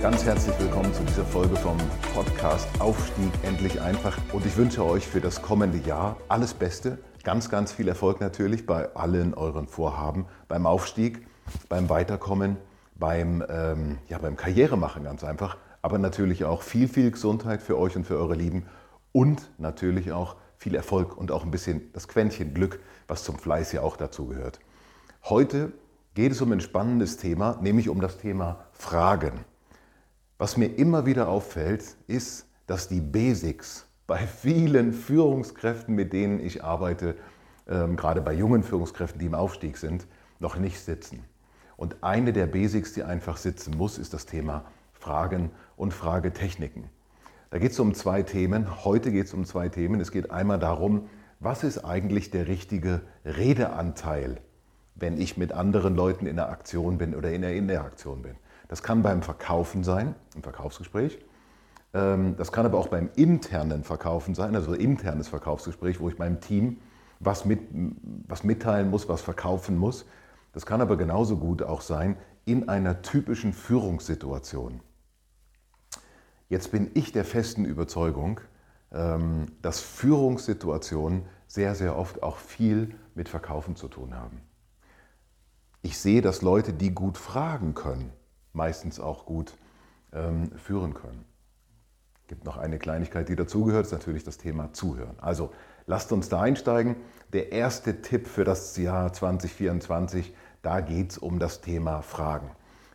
Ganz herzlich willkommen zu dieser Folge vom Podcast Aufstieg endlich einfach. Und ich wünsche euch für das kommende Jahr alles Beste. Ganz, ganz viel Erfolg natürlich bei allen euren Vorhaben, beim Aufstieg, beim Weiterkommen, beim, ähm, ja, beim Karrieremachen ganz einfach. Aber natürlich auch viel, viel Gesundheit für euch und für eure Lieben. Und natürlich auch viel Erfolg und auch ein bisschen das Quäntchen Glück, was zum Fleiß ja auch dazu gehört. Heute geht es um ein spannendes Thema, nämlich um das Thema Fragen. Was mir immer wieder auffällt, ist, dass die Basics bei vielen Führungskräften, mit denen ich arbeite, ähm, gerade bei jungen Führungskräften, die im Aufstieg sind, noch nicht sitzen. Und eine der Basics, die einfach sitzen muss, ist das Thema Fragen und Fragetechniken. Da geht es um zwei Themen. Heute geht es um zwei Themen. Es geht einmal darum, was ist eigentlich der richtige Redeanteil, wenn ich mit anderen Leuten in der Aktion bin oder in der Interaktion bin. Das kann beim Verkaufen sein, im Verkaufsgespräch. Ähm, das kann aber auch beim internen Verkaufen sein, also internes Verkaufsgespräch, wo ich meinem Team was, mit, was mitteilen muss, was verkaufen muss. Das kann aber genauso gut auch sein in einer typischen Führungssituation. Jetzt bin ich der festen Überzeugung, ähm, dass Führungssituationen sehr, sehr oft auch viel mit Verkaufen zu tun haben. Ich sehe, dass Leute, die gut fragen können, meistens auch gut ähm, führen können. Es gibt noch eine Kleinigkeit, die dazugehört, ist natürlich das Thema Zuhören. Also lasst uns da einsteigen. Der erste Tipp für das Jahr 2024, da geht es um das Thema Fragen.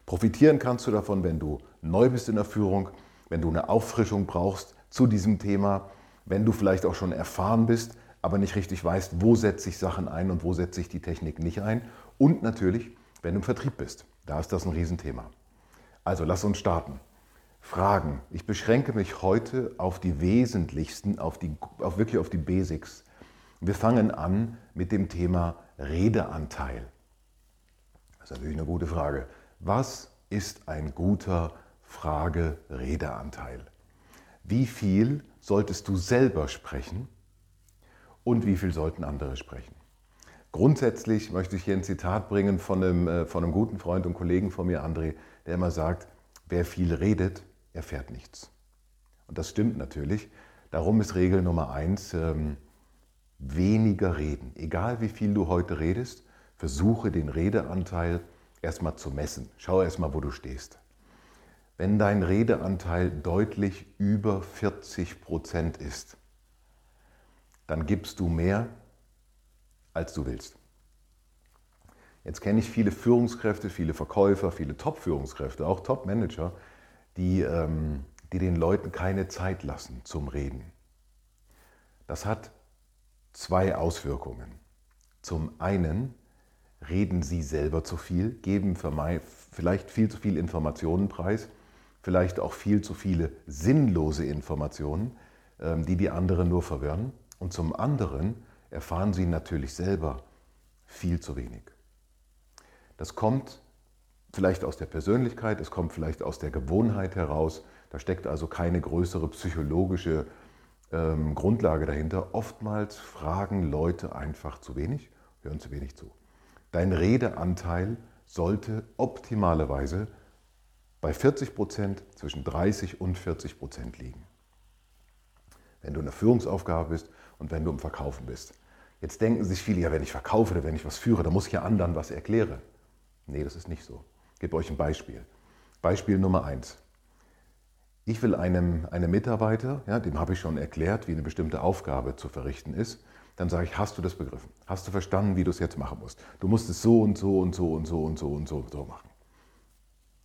Profitieren kannst du davon, wenn du neu bist in der Führung, wenn du eine Auffrischung brauchst zu diesem Thema, wenn du vielleicht auch schon erfahren bist, aber nicht richtig weißt, wo setze ich Sachen ein und wo setze ich die Technik nicht ein. Und natürlich, wenn du im Vertrieb bist. Da ist das ein Riesenthema. Also lass uns starten. Fragen. Ich beschränke mich heute auf die wesentlichsten, auf, die, auf wirklich auf die Basics. Wir fangen an mit dem Thema Redeanteil. Das ist natürlich eine gute Frage. Was ist ein guter Frage-Redeanteil? Wie viel solltest du selber sprechen und wie viel sollten andere sprechen? Grundsätzlich möchte ich hier ein Zitat bringen von einem, äh, von einem guten Freund und Kollegen von mir, André, der immer sagt, wer viel redet, erfährt nichts. Und das stimmt natürlich. Darum ist Regel Nummer eins, ähm, weniger reden. Egal wie viel du heute redest, versuche den Redeanteil erstmal zu messen. Schau erstmal, wo du stehst. Wenn dein Redeanteil deutlich über 40 Prozent ist, dann gibst du mehr, als du willst. Jetzt kenne ich viele Führungskräfte, viele Verkäufer, viele Top-Führungskräfte, auch Top-Manager, die, ähm, die den Leuten keine Zeit lassen zum Reden. Das hat zwei Auswirkungen. Zum einen reden sie selber zu viel, geben vielleicht viel zu viel Informationen preis, vielleicht auch viel zu viele sinnlose Informationen, ähm, die die anderen nur verwirren. Und zum anderen erfahren sie natürlich selber viel zu wenig. Das kommt vielleicht aus der Persönlichkeit, es kommt vielleicht aus der Gewohnheit heraus. Da steckt also keine größere psychologische ähm, Grundlage dahinter. Oftmals fragen Leute einfach zu wenig, hören zu wenig zu. Dein Redeanteil sollte optimalerweise bei 40 Prozent, zwischen 30 und 40 Prozent liegen. Wenn du in der Führungsaufgabe bist und wenn du im Verkaufen bist. Jetzt denken sich viele, ja, wenn ich verkaufe oder wenn ich was führe, dann muss ich ja anderen was erklären. Nee, das ist nicht so. Ich gebe euch ein Beispiel. Beispiel Nummer eins. Ich will einem, einem Mitarbeiter, ja, dem habe ich schon erklärt, wie eine bestimmte Aufgabe zu verrichten ist. Dann sage ich, hast du das begriffen? Hast du verstanden, wie du es jetzt machen musst? Du musst es so und so und so und so und so und so und so machen.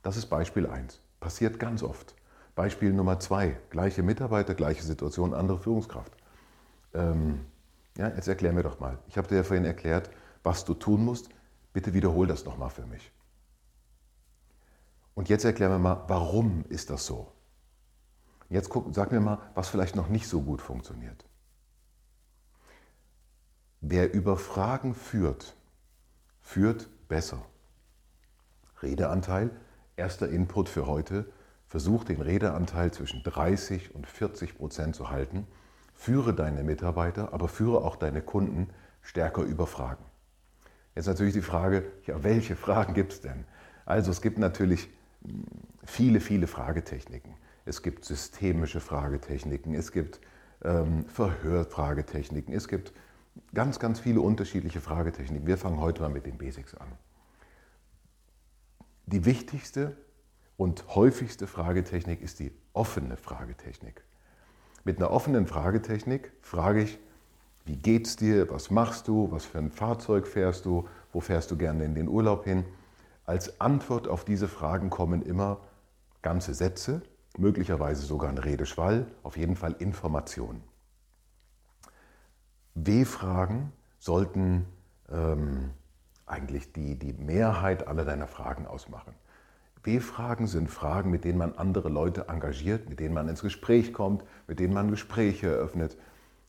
Das ist Beispiel eins. Passiert ganz oft. Beispiel Nummer zwei. Gleiche Mitarbeiter, gleiche Situation, andere Führungskraft. Ähm, ja, jetzt erklär mir doch mal. Ich habe dir ja vorhin erklärt, was du tun musst. Bitte wiederhol das nochmal für mich. Und jetzt erklären wir mal, warum ist das so? Jetzt guck, sag mir mal, was vielleicht noch nicht so gut funktioniert. Wer über Fragen führt, führt besser. Redeanteil, erster Input für heute, versuch den Redeanteil zwischen 30 und 40 Prozent zu halten. Führe deine Mitarbeiter, aber führe auch deine Kunden stärker über Fragen. Jetzt natürlich die Frage, ja, welche Fragen gibt es denn? Also es gibt natürlich hm, viele, viele Fragetechniken. Es gibt systemische Fragetechniken, es gibt ähm, Verhörfragetechniken, es gibt ganz, ganz viele unterschiedliche Fragetechniken. Wir fangen heute mal mit den Basics an. Die wichtigste und häufigste Fragetechnik ist die offene Fragetechnik. Mit einer offenen Fragetechnik frage ich, wie geht's dir, was machst du, was für ein Fahrzeug fährst du, wo fährst du gerne in den Urlaub hin. Als Antwort auf diese Fragen kommen immer ganze Sätze, möglicherweise sogar ein Redeschwall, auf jeden Fall Informationen. W-Fragen sollten ähm, eigentlich die, die Mehrheit aller deiner Fragen ausmachen. W-Fragen sind Fragen, mit denen man andere Leute engagiert, mit denen man ins Gespräch kommt, mit denen man Gespräche eröffnet,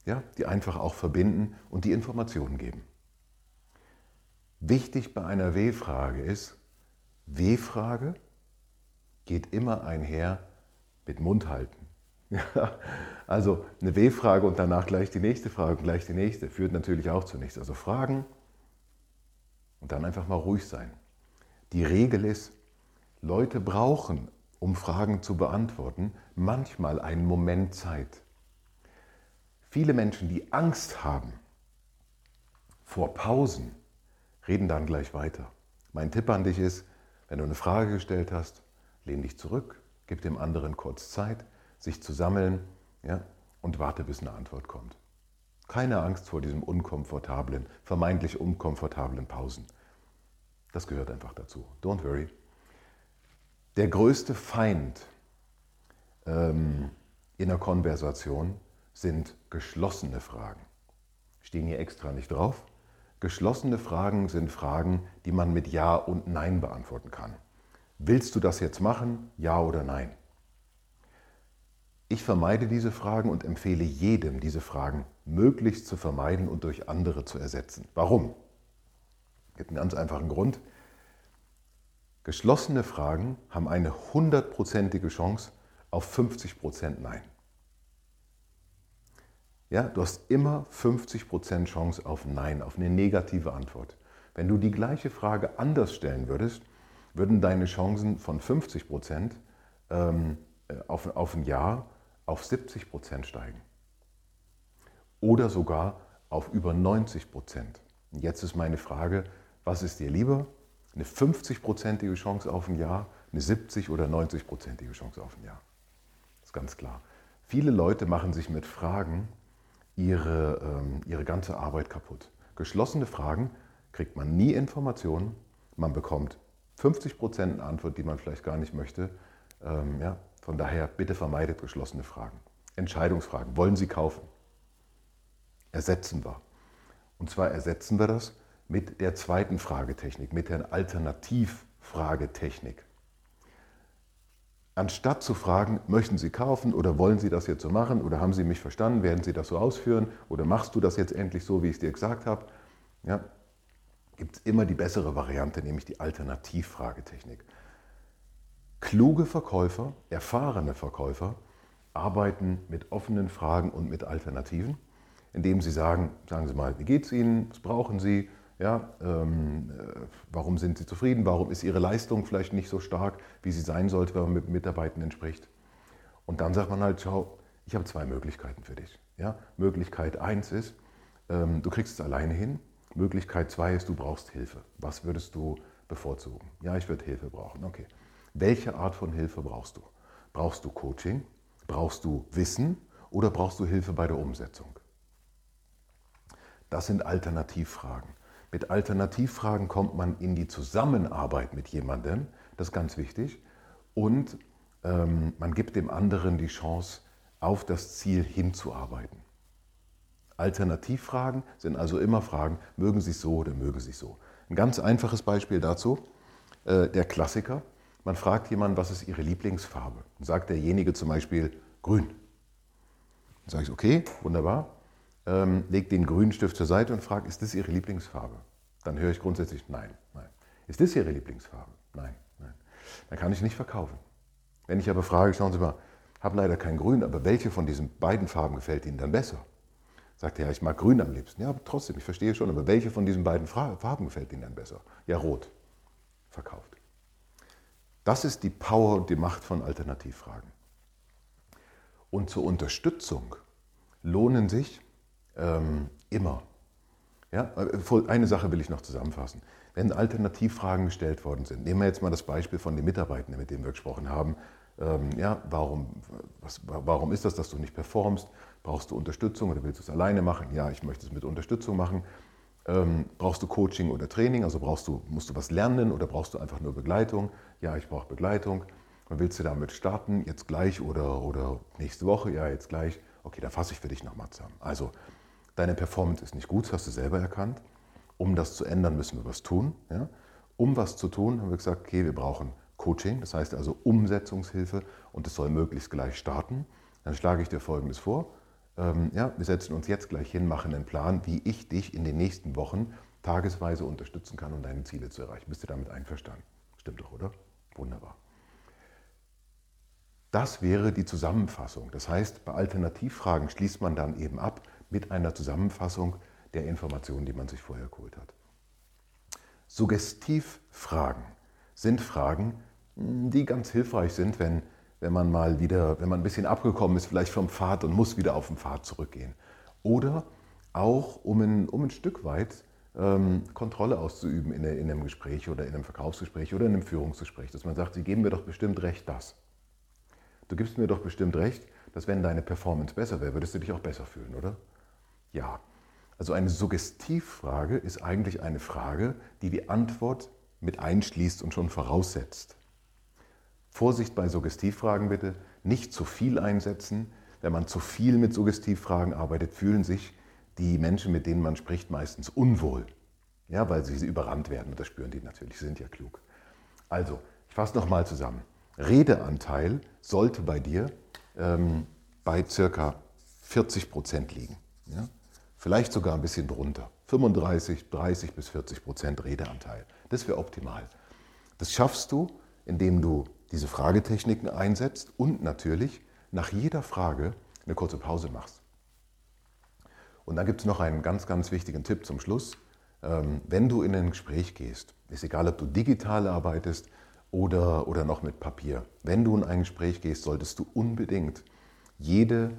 ja, die einfach auch verbinden und die Informationen geben. Wichtig bei einer W-Frage ist, W-Frage geht immer einher mit Mund halten. Ja, also eine W-Frage und danach gleich die nächste Frage und gleich die nächste führt natürlich auch zu nichts. Also Fragen und dann einfach mal ruhig sein. Die Regel ist, Leute brauchen, um Fragen zu beantworten, manchmal einen Moment Zeit. Viele Menschen, die Angst haben vor Pausen, reden dann gleich weiter. Mein Tipp an dich ist, wenn du eine Frage gestellt hast, lehn dich zurück, gib dem anderen kurz Zeit, sich zu sammeln ja, und warte, bis eine Antwort kommt. Keine Angst vor diesem unkomfortablen, vermeintlich unkomfortablen Pausen. Das gehört einfach dazu. Don't worry. Der größte Feind ähm, in der Konversation sind geschlossene Fragen. Stehen hier extra nicht drauf. Geschlossene Fragen sind Fragen, die man mit Ja und Nein beantworten kann. Willst du das jetzt machen? Ja oder nein? Ich vermeide diese Fragen und empfehle jedem, diese Fragen möglichst zu vermeiden und durch andere zu ersetzen. Warum? Es gibt einen ganz einfachen Grund. Geschlossene Fragen haben eine hundertprozentige Chance auf 50% Nein. Ja, du hast immer 50% Chance auf Nein, auf eine negative Antwort. Wenn du die gleiche Frage anders stellen würdest, würden deine Chancen von 50% ähm, auf, auf ein Ja auf 70 Prozent steigen. Oder sogar auf über 90 Prozent. Jetzt ist meine Frage, was ist dir lieber? Eine 50-prozentige Chance auf ein Jahr, eine 70 oder 90-prozentige Chance auf ein Jahr? Das ist ganz klar. Viele Leute machen sich mit Fragen ihre, ähm, ihre ganze Arbeit kaputt. Geschlossene Fragen kriegt man nie Informationen, man bekommt 50 Prozent eine Antwort, die man vielleicht gar nicht möchte. Ähm, ja, von daher bitte vermeidet geschlossene Fragen. Entscheidungsfragen. Wollen Sie kaufen? Ersetzen wir. Und zwar ersetzen wir das mit der zweiten Fragetechnik, mit der Alternativfragetechnik. Anstatt zu fragen, möchten Sie kaufen oder wollen Sie das jetzt so machen oder haben Sie mich verstanden, werden Sie das so ausführen oder machst du das jetzt endlich so, wie ich es dir gesagt habe, ja, gibt es immer die bessere Variante, nämlich die Alternativfragetechnik. Kluge Verkäufer, erfahrene Verkäufer arbeiten mit offenen Fragen und mit Alternativen, indem sie sagen, sagen Sie mal, wie geht es Ihnen, was brauchen Sie, ja, ähm, äh, warum sind Sie zufrieden, warum ist Ihre Leistung vielleicht nicht so stark, wie sie sein sollte, wenn man mit Mitarbeitenden spricht. Und dann sagt man halt, schau, ich habe zwei Möglichkeiten für dich. Ja? Möglichkeit eins ist, ähm, du kriegst es alleine hin. Möglichkeit zwei ist, du brauchst Hilfe. Was würdest du bevorzugen? Ja, ich würde Hilfe brauchen. Okay. Welche Art von Hilfe brauchst du? Brauchst du Coaching? Brauchst du Wissen? Oder brauchst du Hilfe bei der Umsetzung? Das sind Alternativfragen. Mit Alternativfragen kommt man in die Zusammenarbeit mit jemandem, das ist ganz wichtig, und ähm, man gibt dem anderen die Chance, auf das Ziel hinzuarbeiten. Alternativfragen sind also immer Fragen, mögen Sie es so oder mögen Sie es so. Ein ganz einfaches Beispiel dazu, äh, der Klassiker, man fragt jemanden, was ist ihre Lieblingsfarbe? Dann sagt derjenige zum Beispiel grün. Dann sage ich, okay, wunderbar. Ähm, leg den grünen Stift zur Seite und frage, ist das Ihre Lieblingsfarbe? Dann höre ich grundsätzlich, nein, nein. Ist das Ihre Lieblingsfarbe? Nein, nein. Dann kann ich nicht verkaufen. Wenn ich aber frage, schauen Sie mal, habe leider kein Grün, aber welche von diesen beiden Farben gefällt Ihnen dann besser? Sagt er, ja, ich mag Grün am liebsten. Ja, aber trotzdem, ich verstehe schon, aber welche von diesen beiden Farben gefällt Ihnen dann besser? Ja, Rot. Verkauft. Das ist die Power und die Macht von Alternativfragen. Und zur Unterstützung lohnen sich ähm, immer. Ja, eine Sache will ich noch zusammenfassen. Wenn Alternativfragen gestellt worden sind, nehmen wir jetzt mal das Beispiel von den Mitarbeitenden, mit denen wir gesprochen haben. Ähm, ja, warum, was, warum ist das, dass du nicht performst? Brauchst du Unterstützung oder willst du es alleine machen? Ja, ich möchte es mit Unterstützung machen. Ähm, brauchst du Coaching oder Training? Also brauchst du, musst du was lernen oder brauchst du einfach nur Begleitung? Ja, ich brauche Begleitung. Und willst du damit starten, jetzt gleich oder, oder nächste Woche? Ja, jetzt gleich. Okay, dann fasse ich für dich nochmal zusammen. Also, deine Performance ist nicht gut, das hast du selber erkannt. Um das zu ändern, müssen wir was tun. Ja? Um was zu tun, haben wir gesagt, okay, wir brauchen Coaching, das heißt also Umsetzungshilfe und es soll möglichst gleich starten. Dann schlage ich dir Folgendes vor ähm, ja, wir setzen uns jetzt gleich hin, machen einen Plan, wie ich dich in den nächsten Wochen tagesweise unterstützen kann, um deine Ziele zu erreichen. Bist du damit einverstanden? Stimmt doch, oder? Wunderbar. Das wäre die Zusammenfassung. Das heißt, bei Alternativfragen schließt man dann eben ab mit einer Zusammenfassung der Informationen, die man sich vorher geholt hat. Suggestivfragen sind Fragen, die ganz hilfreich sind, wenn wenn man mal wieder, wenn man ein bisschen abgekommen ist, vielleicht vom Pfad und muss wieder auf den Pfad zurückgehen. Oder auch, um ein, um ein Stück weit ähm, Kontrolle auszuüben in, in, einem Gespräch oder in einem Verkaufsgespräch oder in einem Führungsgespräch, dass man sagt, Sie geben mir doch bestimmt recht das. Du gibst mir doch bestimmt recht, dass wenn deine Performance besser wäre, würdest du dich auch besser fühlen, oder? Ja. Also eine Suggestivfrage ist eigentlich eine Frage, die die Antwort mit einschließt und schon voraussetzt. Vorsicht bei Suggestivfragen bitte, nicht zu viel einsetzen. Wenn man zu viel mit Suggestivfragen arbeitet, fühlen sich die Menschen, mit denen man spricht, meistens unwohl. Ja, weil sie überrannt werden. Und das spüren die natürlich, sie sind ja klug. Also, ich fasse nochmal zusammen. Redeanteil sollte bei dir ähm, bei circa 40 Prozent liegen. Ja? Vielleicht sogar ein bisschen drunter. 35, 30 bis 40 Prozent Redeanteil. Das wäre optimal. Das schaffst du, indem du diese Fragetechniken einsetzt und natürlich nach jeder Frage eine kurze Pause machst. Und dann gibt es noch einen ganz, ganz wichtigen Tipp zum Schluss. Ähm, wenn du in ein Gespräch gehst, ist egal, ob du digital arbeitest oder, oder noch mit Papier, wenn du in ein Gespräch gehst, solltest du unbedingt jede,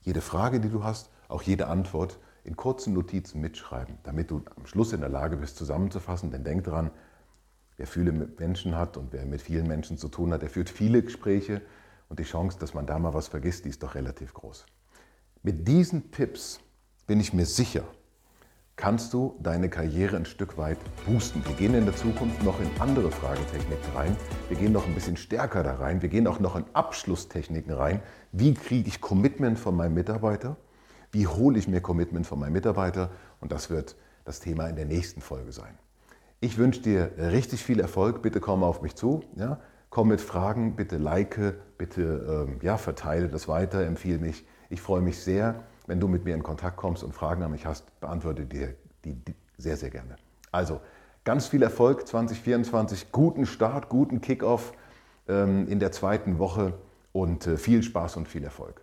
jede Frage, die du hast, auch jede Antwort in kurzen Notizen mitschreiben, damit du am Schluss in der Lage bist, zusammenzufassen. Denn denk dran, wer viele Menschen hat und wer mit vielen Menschen zu tun hat, der führt viele Gespräche und die Chance, dass man da mal was vergisst, die ist doch relativ groß. Mit diesen Tipps bin ich mir sicher, kannst du deine Karriere ein Stück weit boosten. Wir gehen in der Zukunft noch in andere Fragetechniken rein. Wir gehen noch ein bisschen stärker da rein. Wir gehen auch noch in Abschlusstechniken rein. Wie kriege ich Commitment von meinem Mitarbeiter? Wie hole ich mir Commitment von meinem Mitarbeiter? Und das wird das Thema in der nächsten Folge sein. Ich wünsche dir richtig viel Erfolg. Bitte komm auf mich zu. Ja? Komm mit Fragen, bitte like, bitte ähm, ja, verteile das weiter, empfehle mich. Ich freue mich sehr, wenn du mit mir in Kontakt kommst und Fragen an mich hast, beantworte dir die, die sehr, sehr gerne. Also ganz viel Erfolg 2024, guten Start, guten Kickoff ähm, in der zweiten Woche und äh, viel Spaß und viel Erfolg.